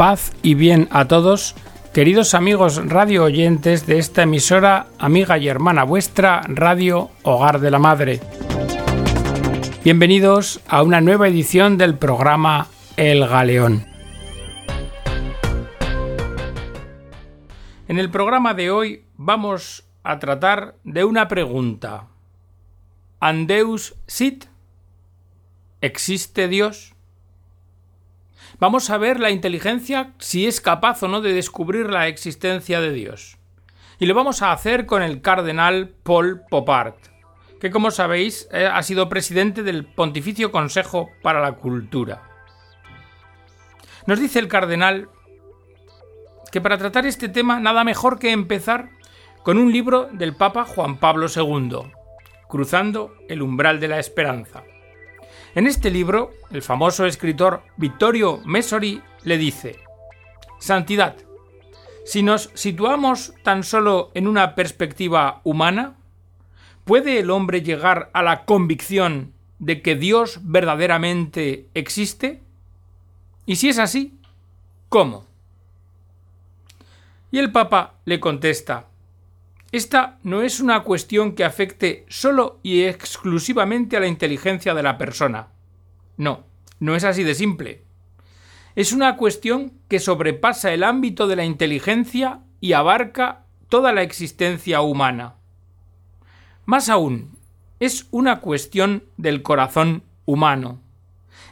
Paz y bien a todos, queridos amigos radio oyentes de esta emisora, amiga y hermana vuestra, Radio Hogar de la Madre. Bienvenidos a una nueva edición del programa El Galeón. En el programa de hoy vamos a tratar de una pregunta. ¿Andeus sit? ¿Existe Dios? Vamos a ver la inteligencia si es capaz o no de descubrir la existencia de Dios. Y lo vamos a hacer con el cardenal Paul Popart, que como sabéis eh, ha sido presidente del Pontificio Consejo para la Cultura. Nos dice el cardenal que para tratar este tema nada mejor que empezar con un libro del Papa Juan Pablo II, Cruzando el umbral de la esperanza. En este libro, el famoso escritor Vittorio Messori le dice, Santidad, si nos situamos tan solo en una perspectiva humana, ¿puede el hombre llegar a la convicción de que Dios verdaderamente existe? Y si es así, ¿cómo? Y el Papa le contesta, esta no es una cuestión que afecte solo y exclusivamente a la inteligencia de la persona. No, no es así de simple. Es una cuestión que sobrepasa el ámbito de la inteligencia y abarca toda la existencia humana. Más aún, es una cuestión del corazón humano.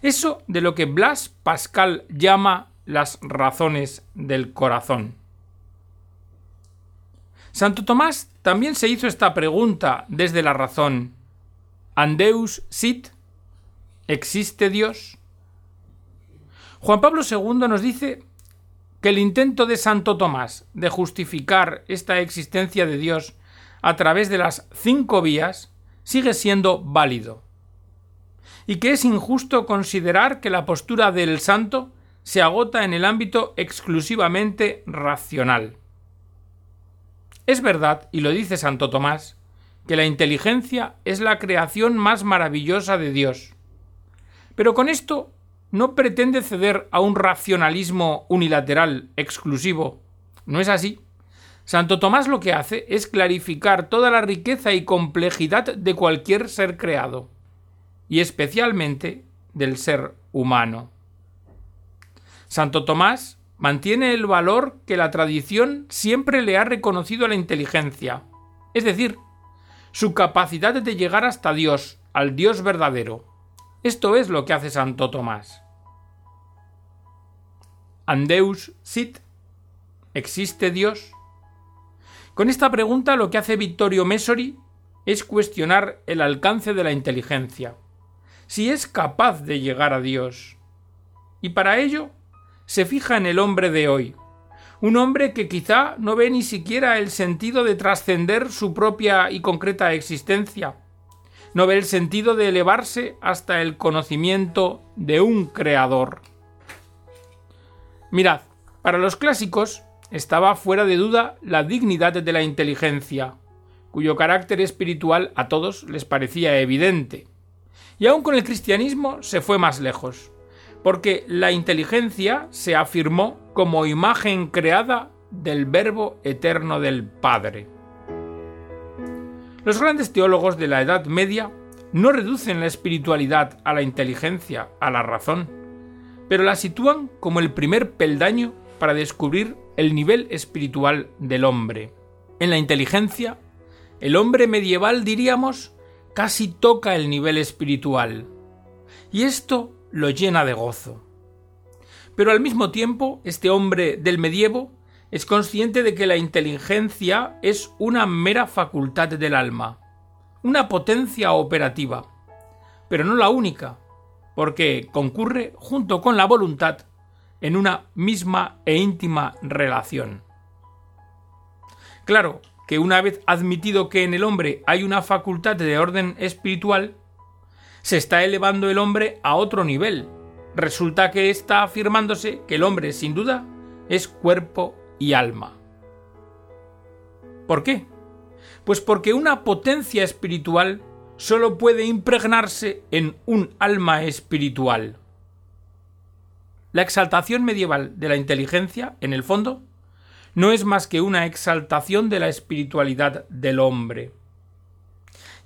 Eso de lo que Blas Pascal llama las razones del corazón. Santo Tomás también se hizo esta pregunta desde la razón. ¿Andeus sit? ¿Existe Dios? Juan Pablo II nos dice que el intento de Santo Tomás de justificar esta existencia de Dios a través de las cinco vías sigue siendo válido, y que es injusto considerar que la postura del santo se agota en el ámbito exclusivamente racional. Es verdad, y lo dice Santo Tomás, que la inteligencia es la creación más maravillosa de Dios. Pero con esto no pretende ceder a un racionalismo unilateral, exclusivo. No es así. Santo Tomás lo que hace es clarificar toda la riqueza y complejidad de cualquier ser creado, y especialmente del ser humano. Santo Tomás mantiene el valor que la tradición siempre le ha reconocido a la inteligencia, es decir, su capacidad de llegar hasta Dios, al Dios verdadero. Esto es lo que hace Santo Tomás. ¿Andeus sit? ¿Existe Dios? Con esta pregunta lo que hace Vittorio Messori es cuestionar el alcance de la inteligencia, si es capaz de llegar a Dios. Y para ello se fija en el hombre de hoy, un hombre que quizá no ve ni siquiera el sentido de trascender su propia y concreta existencia, no ve el sentido de elevarse hasta el conocimiento de un creador. Mirad, para los clásicos estaba fuera de duda la dignidad de la inteligencia, cuyo carácter espiritual a todos les parecía evidente. Y aun con el cristianismo se fue más lejos porque la inteligencia se afirmó como imagen creada del Verbo eterno del Padre. Los grandes teólogos de la Edad Media no reducen la espiritualidad a la inteligencia, a la razón, pero la sitúan como el primer peldaño para descubrir el nivel espiritual del hombre. En la inteligencia, el hombre medieval, diríamos, casi toca el nivel espiritual. Y esto lo llena de gozo. Pero al mismo tiempo, este hombre del medievo es consciente de que la inteligencia es una mera facultad del alma, una potencia operativa, pero no la única, porque concurre junto con la voluntad en una misma e íntima relación. Claro que una vez admitido que en el hombre hay una facultad de orden espiritual, se está elevando el hombre a otro nivel. Resulta que está afirmándose que el hombre, sin duda, es cuerpo y alma. ¿Por qué? Pues porque una potencia espiritual solo puede impregnarse en un alma espiritual. La exaltación medieval de la inteligencia, en el fondo, no es más que una exaltación de la espiritualidad del hombre.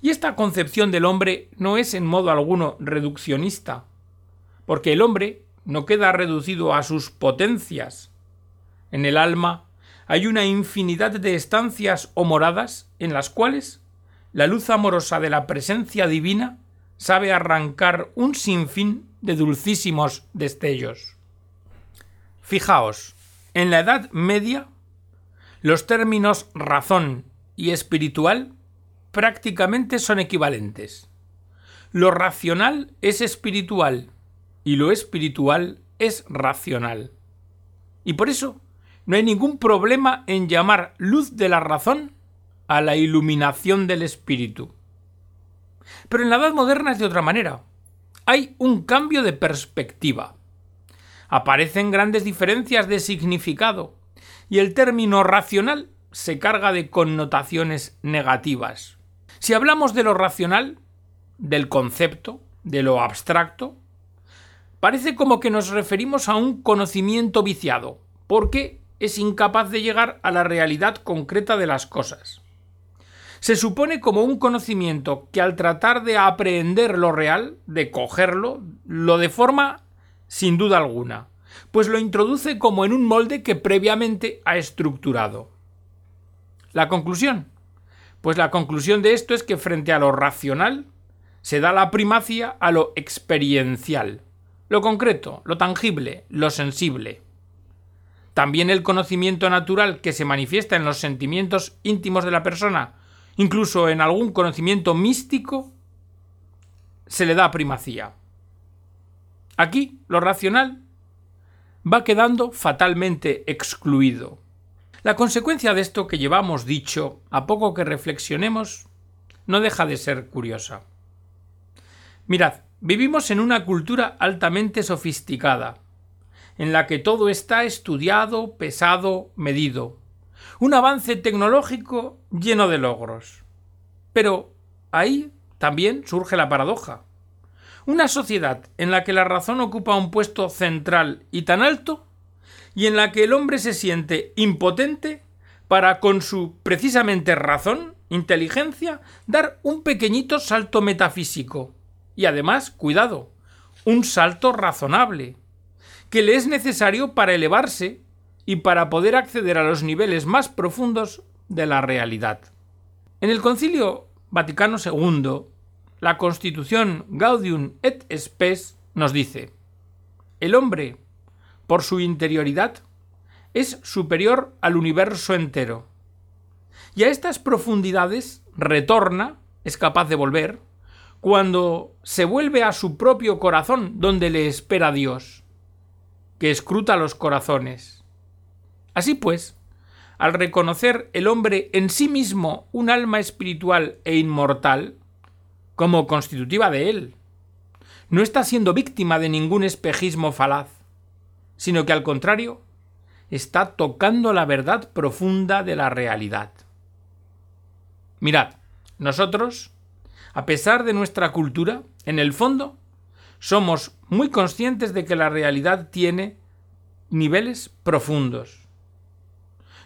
Y esta concepción del hombre no es en modo alguno reduccionista, porque el hombre no queda reducido a sus potencias. En el alma hay una infinidad de estancias o moradas en las cuales la luz amorosa de la presencia divina sabe arrancar un sinfín de dulcísimos destellos. Fijaos, en la Edad Media los términos razón y espiritual prácticamente son equivalentes. Lo racional es espiritual y lo espiritual es racional. Y por eso no hay ningún problema en llamar luz de la razón a la iluminación del espíritu. Pero en la edad moderna es de otra manera. Hay un cambio de perspectiva. Aparecen grandes diferencias de significado y el término racional se carga de connotaciones negativas. Si hablamos de lo racional, del concepto, de lo abstracto, parece como que nos referimos a un conocimiento viciado, porque es incapaz de llegar a la realidad concreta de las cosas. Se supone como un conocimiento que al tratar de aprehender lo real, de cogerlo, lo deforma sin duda alguna, pues lo introduce como en un molde que previamente ha estructurado. La conclusión. Pues la conclusión de esto es que frente a lo racional se da la primacia a lo experiencial, lo concreto, lo tangible, lo sensible. También el conocimiento natural que se manifiesta en los sentimientos íntimos de la persona, incluso en algún conocimiento místico, se le da primacía. Aquí lo racional va quedando fatalmente excluido. La consecuencia de esto que llevamos dicho, a poco que reflexionemos, no deja de ser curiosa. Mirad, vivimos en una cultura altamente sofisticada, en la que todo está estudiado, pesado, medido. Un avance tecnológico lleno de logros. Pero ahí también surge la paradoja. Una sociedad en la que la razón ocupa un puesto central y tan alto, y en la que el hombre se siente impotente para, con su precisamente razón, inteligencia, dar un pequeñito salto metafísico. Y además, cuidado, un salto razonable, que le es necesario para elevarse y para poder acceder a los niveles más profundos de la realidad. En el Concilio Vaticano II, la Constitución Gaudium et Spes nos dice: El hombre, por su interioridad, es superior al universo entero. Y a estas profundidades retorna, es capaz de volver, cuando se vuelve a su propio corazón donde le espera Dios que escruta los corazones. Así pues, al reconocer el hombre en sí mismo un alma espiritual e inmortal, como constitutiva de él, no está siendo víctima de ningún espejismo falaz, sino que al contrario, está tocando la verdad profunda de la realidad. Mirad, nosotros, a pesar de nuestra cultura, en el fondo, somos muy conscientes de que la realidad tiene niveles profundos.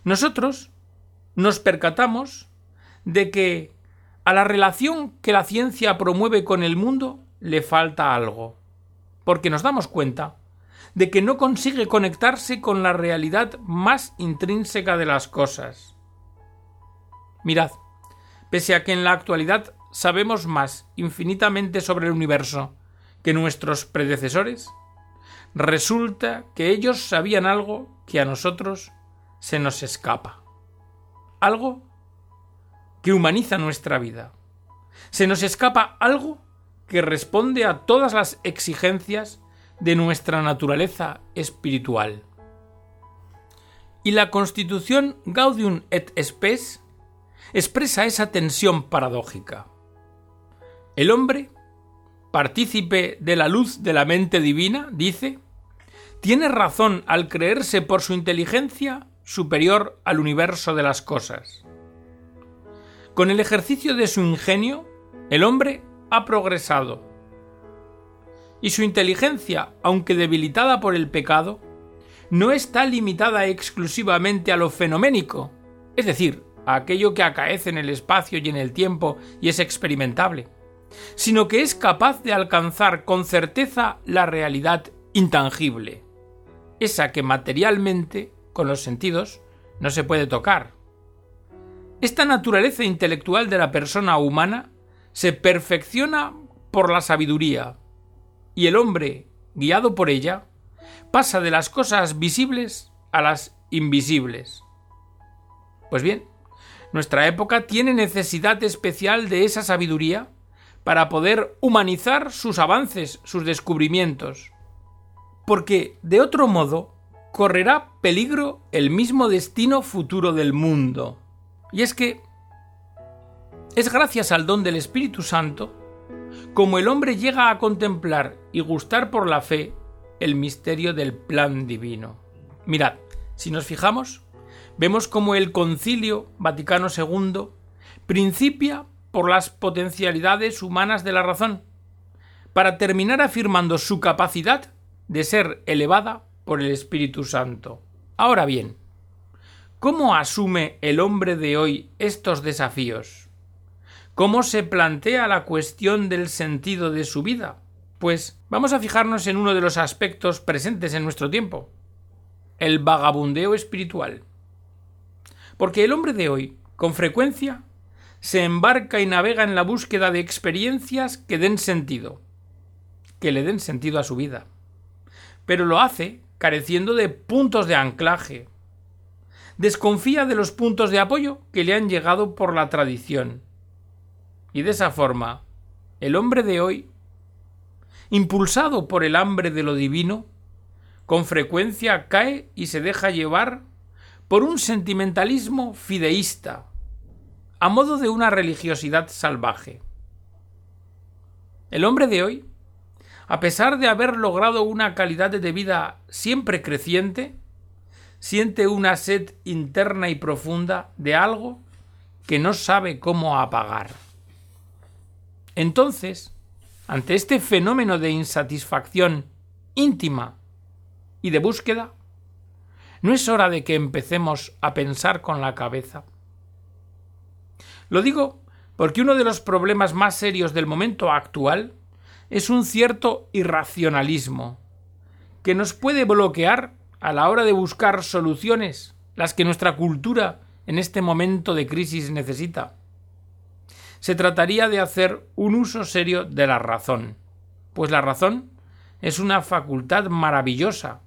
Nosotros nos percatamos de que a la relación que la ciencia promueve con el mundo le falta algo, porque nos damos cuenta de que no consigue conectarse con la realidad más intrínseca de las cosas. Mirad, pese a que en la actualidad sabemos más infinitamente sobre el universo que nuestros predecesores, resulta que ellos sabían algo que a nosotros se nos escapa. Algo que humaniza nuestra vida. Se nos escapa algo que responde a todas las exigencias de nuestra naturaleza espiritual. Y la constitución Gaudium et Spes expresa esa tensión paradójica. El hombre partícipe de la luz de la mente divina, dice, tiene razón al creerse por su inteligencia superior al universo de las cosas. Con el ejercicio de su ingenio, el hombre ha progresado. Y su inteligencia, aunque debilitada por el pecado, no está limitada exclusivamente a lo fenoménico, es decir, a aquello que acaece en el espacio y en el tiempo y es experimentable, sino que es capaz de alcanzar con certeza la realidad intangible, esa que materialmente, con los sentidos, no se puede tocar. Esta naturaleza intelectual de la persona humana se perfecciona por la sabiduría, y el hombre, guiado por ella, pasa de las cosas visibles a las invisibles. Pues bien, nuestra época tiene necesidad especial de esa sabiduría para poder humanizar sus avances, sus descubrimientos. Porque, de otro modo, correrá peligro el mismo destino futuro del mundo. Y es que es gracias al don del Espíritu Santo como el hombre llega a contemplar y gustar por la fe el misterio del plan divino. Mirad, si nos fijamos, vemos como el Concilio Vaticano II principia por las potencialidades humanas de la razón, para terminar afirmando su capacidad de ser elevada por el Espíritu Santo. Ahora bien, ¿cómo asume el hombre de hoy estos desafíos? ¿Cómo se plantea la cuestión del sentido de su vida? Pues vamos a fijarnos en uno de los aspectos presentes en nuestro tiempo, el vagabundeo espiritual. Porque el hombre de hoy, con frecuencia, se embarca y navega en la búsqueda de experiencias que den sentido, que le den sentido a su vida. Pero lo hace careciendo de puntos de anclaje. Desconfía de los puntos de apoyo que le han llegado por la tradición y de esa forma, el hombre de hoy, impulsado por el hambre de lo divino, con frecuencia cae y se deja llevar por un sentimentalismo fideísta, a modo de una religiosidad salvaje. El hombre de hoy, a pesar de haber logrado una calidad de vida siempre creciente, siente una sed interna y profunda de algo que no sabe cómo apagar. Entonces, ante este fenómeno de insatisfacción íntima y de búsqueda, ¿no es hora de que empecemos a pensar con la cabeza? Lo digo porque uno de los problemas más serios del momento actual es un cierto irracionalismo que nos puede bloquear a la hora de buscar soluciones, las que nuestra cultura en este momento de crisis necesita se trataría de hacer un uso serio de la razón, pues la razón es una facultad maravillosa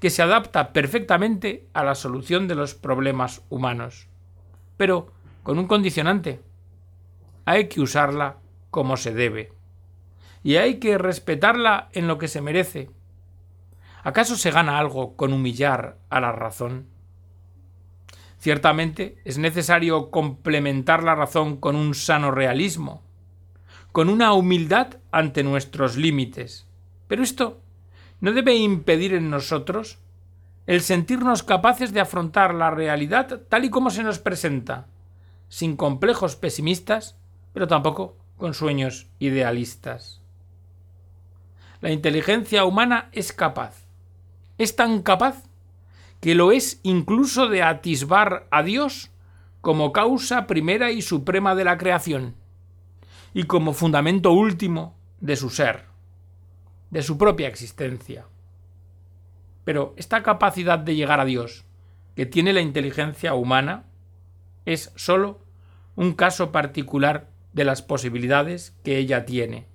que se adapta perfectamente a la solución de los problemas humanos. Pero con un condicionante. Hay que usarla como se debe. Y hay que respetarla en lo que se merece. ¿Acaso se gana algo con humillar a la razón? Ciertamente es necesario complementar la razón con un sano realismo, con una humildad ante nuestros límites. Pero esto no debe impedir en nosotros el sentirnos capaces de afrontar la realidad tal y como se nos presenta, sin complejos pesimistas, pero tampoco con sueños idealistas. La inteligencia humana es capaz, es tan capaz que lo es incluso de atisbar a Dios como causa primera y suprema de la creación, y como fundamento último de su ser, de su propia existencia. Pero esta capacidad de llegar a Dios, que tiene la inteligencia humana, es sólo un caso particular de las posibilidades que ella tiene.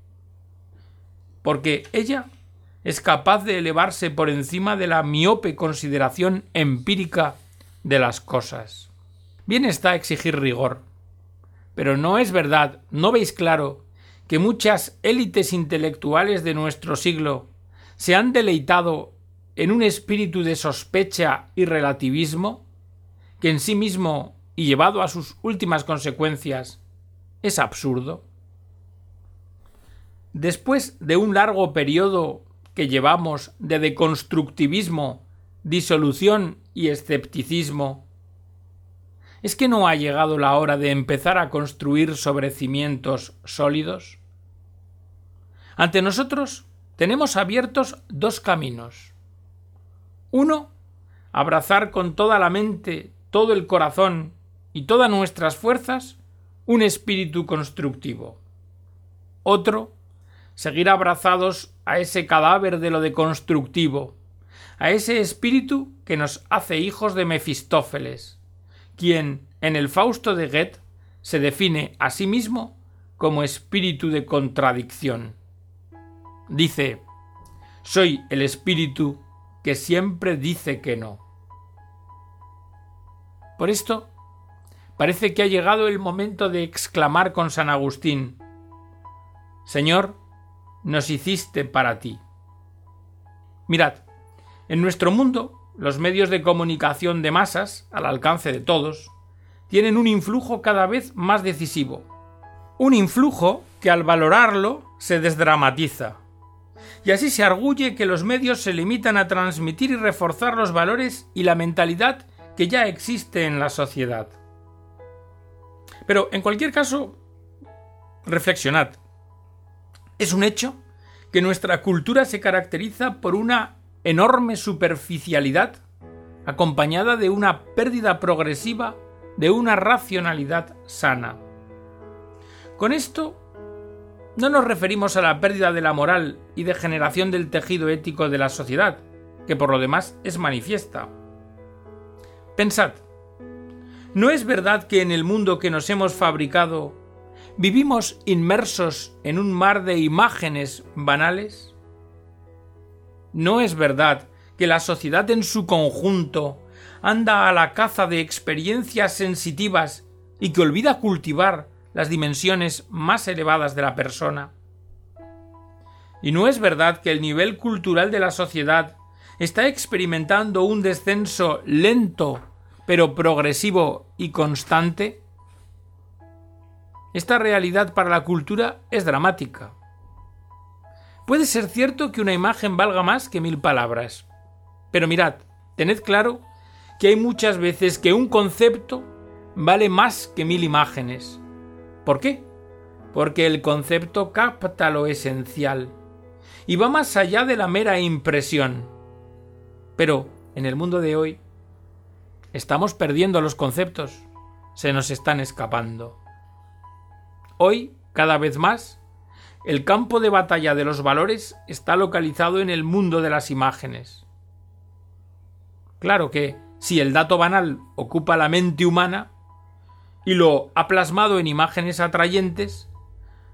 Porque ella es capaz de elevarse por encima de la miope consideración empírica de las cosas. Bien está exigir rigor. Pero no es verdad, ¿no veis claro que muchas élites intelectuales de nuestro siglo se han deleitado en un espíritu de sospecha y relativismo, que en sí mismo y llevado a sus últimas consecuencias es absurdo? Después de un largo periodo que llevamos de deconstructivismo, disolución y escepticismo, ¿es que no ha llegado la hora de empezar a construir sobre cimientos sólidos? Ante nosotros tenemos abiertos dos caminos. Uno, abrazar con toda la mente, todo el corazón y todas nuestras fuerzas un espíritu constructivo. Otro, seguir abrazados a ese cadáver de lo de constructivo, a ese espíritu que nos hace hijos de Mefistófeles, quien, en el Fausto de Goethe, se define a sí mismo como espíritu de contradicción. Dice, soy el espíritu que siempre dice que no. Por esto, parece que ha llegado el momento de exclamar con San Agustín, Señor, nos hiciste para ti. Mirad, en nuestro mundo, los medios de comunicación de masas, al alcance de todos, tienen un influjo cada vez más decisivo. Un influjo que al valorarlo se desdramatiza. Y así se arguye que los medios se limitan a transmitir y reforzar los valores y la mentalidad que ya existe en la sociedad. Pero, en cualquier caso, reflexionad. Es un hecho que nuestra cultura se caracteriza por una enorme superficialidad acompañada de una pérdida progresiva de una racionalidad sana. Con esto no nos referimos a la pérdida de la moral y degeneración del tejido ético de la sociedad, que por lo demás es manifiesta. Pensad, ¿no es verdad que en el mundo que nos hemos fabricado vivimos inmersos en un mar de imágenes banales? ¿No es verdad que la sociedad en su conjunto anda a la caza de experiencias sensitivas y que olvida cultivar las dimensiones más elevadas de la persona? ¿Y no es verdad que el nivel cultural de la sociedad está experimentando un descenso lento, pero progresivo y constante? Esta realidad para la cultura es dramática. Puede ser cierto que una imagen valga más que mil palabras. Pero mirad, tened claro que hay muchas veces que un concepto vale más que mil imágenes. ¿Por qué? Porque el concepto capta lo esencial y va más allá de la mera impresión. Pero en el mundo de hoy estamos perdiendo los conceptos, se nos están escapando. Hoy, cada vez más, el campo de batalla de los valores está localizado en el mundo de las imágenes. Claro que, si el dato banal ocupa la mente humana y lo ha plasmado en imágenes atrayentes,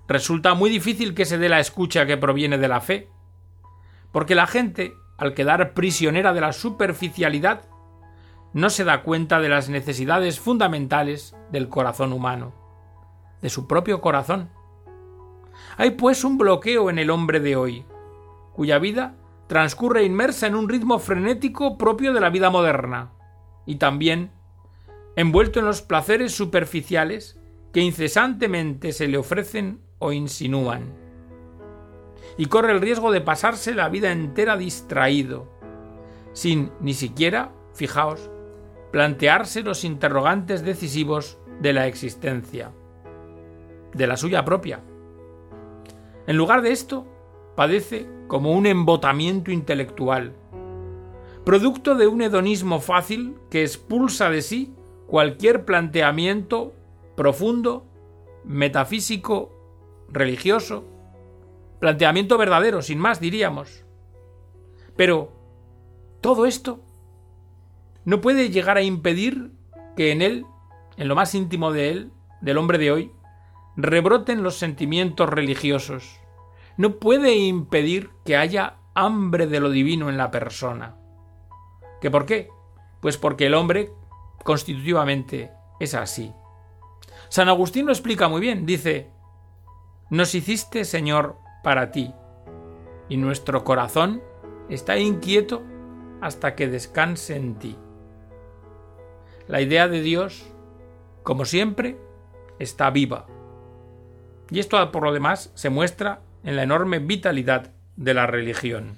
resulta muy difícil que se dé la escucha que proviene de la fe, porque la gente, al quedar prisionera de la superficialidad, no se da cuenta de las necesidades fundamentales del corazón humano, de su propio corazón hay pues un bloqueo en el hombre de hoy, cuya vida transcurre inmersa en un ritmo frenético propio de la vida moderna, y también envuelto en los placeres superficiales que incesantemente se le ofrecen o insinúan. Y corre el riesgo de pasarse la vida entera distraído, sin ni siquiera, fijaos, plantearse los interrogantes decisivos de la existencia, de la suya propia. En lugar de esto, padece como un embotamiento intelectual, producto de un hedonismo fácil que expulsa de sí cualquier planteamiento profundo, metafísico, religioso, planteamiento verdadero, sin más diríamos. Pero todo esto no puede llegar a impedir que en él, en lo más íntimo de él, del hombre de hoy, rebroten los sentimientos religiosos. No puede impedir que haya hambre de lo divino en la persona. ¿Qué por qué? Pues porque el hombre constitutivamente es así. San Agustín lo explica muy bien, dice, nos hiciste, Señor, para ti, y nuestro corazón está inquieto hasta que descanse en ti. La idea de Dios, como siempre, está viva, y esto por lo demás se muestra en la enorme vitalidad de la religión.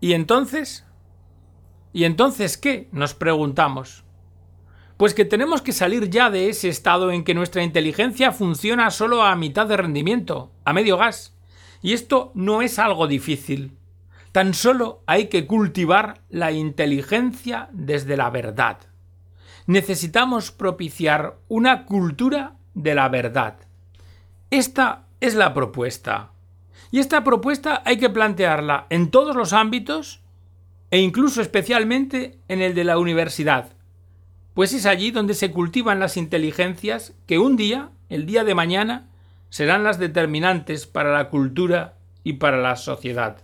¿Y entonces? ¿Y entonces qué? nos preguntamos. Pues que tenemos que salir ya de ese estado en que nuestra inteligencia funciona solo a mitad de rendimiento, a medio gas, Y esto no es algo difícil. Tan solo hay que cultivar la inteligencia desde la verdad. Necesitamos propiciar una cultura de la verdad. Esta es la propuesta. Y esta propuesta hay que plantearla en todos los ámbitos e incluso especialmente en el de la universidad, pues es allí donde se cultivan las inteligencias que un día, el día de mañana, serán las determinantes para la cultura y para la sociedad.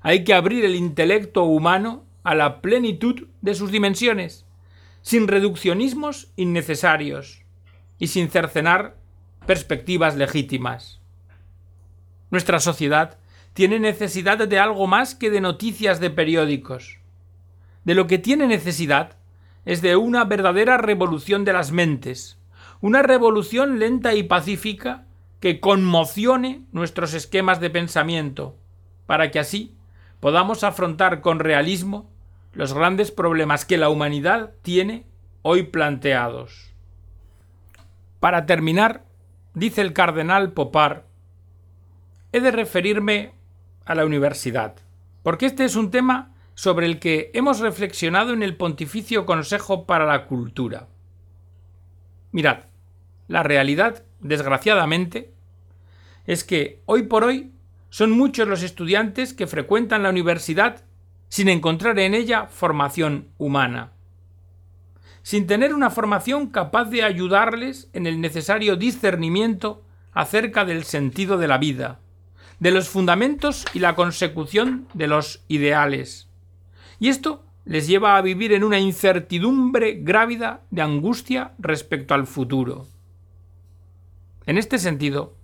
Hay que abrir el intelecto humano a la plenitud de sus dimensiones, sin reduccionismos innecesarios y sin cercenar perspectivas legítimas. Nuestra sociedad tiene necesidad de algo más que de noticias de periódicos. De lo que tiene necesidad es de una verdadera revolución de las mentes, una revolución lenta y pacífica que conmocione nuestros esquemas de pensamiento, para que así podamos afrontar con realismo los grandes problemas que la humanidad tiene hoy planteados. Para terminar, dice el cardenal Popar, he de referirme a la universidad, porque este es un tema sobre el que hemos reflexionado en el Pontificio Consejo para la Cultura. Mirad, la realidad, desgraciadamente, es que hoy por hoy son muchos los estudiantes que frecuentan la universidad sin encontrar en ella formación humana, sin tener una formación capaz de ayudarles en el necesario discernimiento acerca del sentido de la vida, de los fundamentos y la consecución de los ideales. Y esto les lleva a vivir en una incertidumbre grávida de angustia respecto al futuro. En este sentido,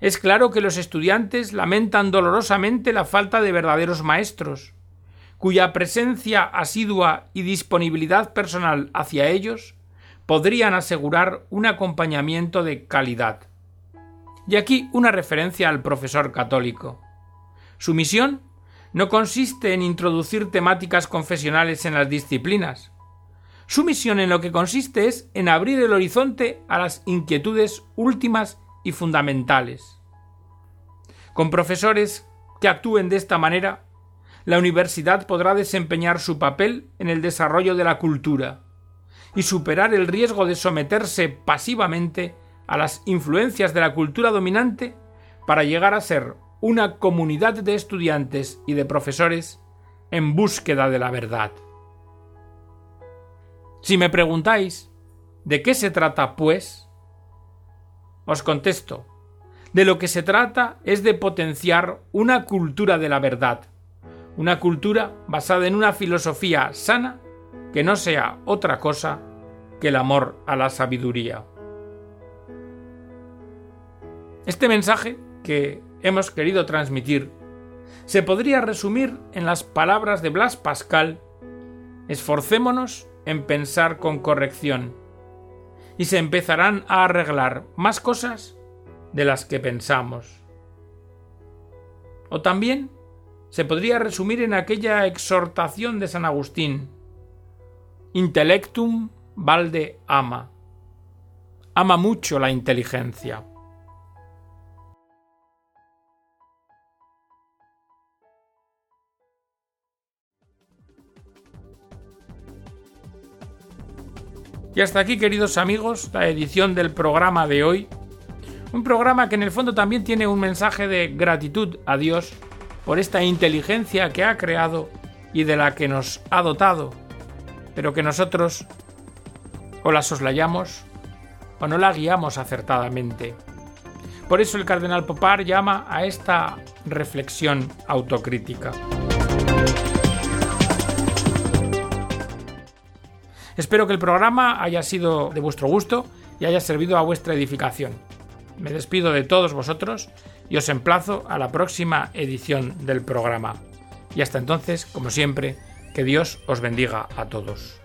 es claro que los estudiantes lamentan dolorosamente la falta de verdaderos maestros, cuya presencia asidua y disponibilidad personal hacia ellos podrían asegurar un acompañamiento de calidad. Y aquí una referencia al profesor católico. Su misión no consiste en introducir temáticas confesionales en las disciplinas. Su misión en lo que consiste es en abrir el horizonte a las inquietudes últimas y fundamentales. Con profesores que actúen de esta manera, la universidad podrá desempeñar su papel en el desarrollo de la cultura y superar el riesgo de someterse pasivamente a las influencias de la cultura dominante para llegar a ser una comunidad de estudiantes y de profesores en búsqueda de la verdad. Si me preguntáis, ¿de qué se trata, pues? Os contesto, de lo que se trata es de potenciar una cultura de la verdad, una cultura basada en una filosofía sana que no sea otra cosa que el amor a la sabiduría. Este mensaje que hemos querido transmitir se podría resumir en las palabras de Blas Pascal Esforcémonos en pensar con corrección y se empezarán a arreglar más cosas de las que pensamos. O también se podría resumir en aquella exhortación de San Agustín Intellectum valde ama. Ama mucho la inteligencia. Y hasta aquí, queridos amigos, la edición del programa de hoy. Un programa que en el fondo también tiene un mensaje de gratitud a Dios por esta inteligencia que ha creado y de la que nos ha dotado, pero que nosotros o la soslayamos o no la guiamos acertadamente. Por eso el cardenal Popar llama a esta reflexión autocrítica. Espero que el programa haya sido de vuestro gusto y haya servido a vuestra edificación. Me despido de todos vosotros y os emplazo a la próxima edición del programa. Y hasta entonces, como siempre, que Dios os bendiga a todos.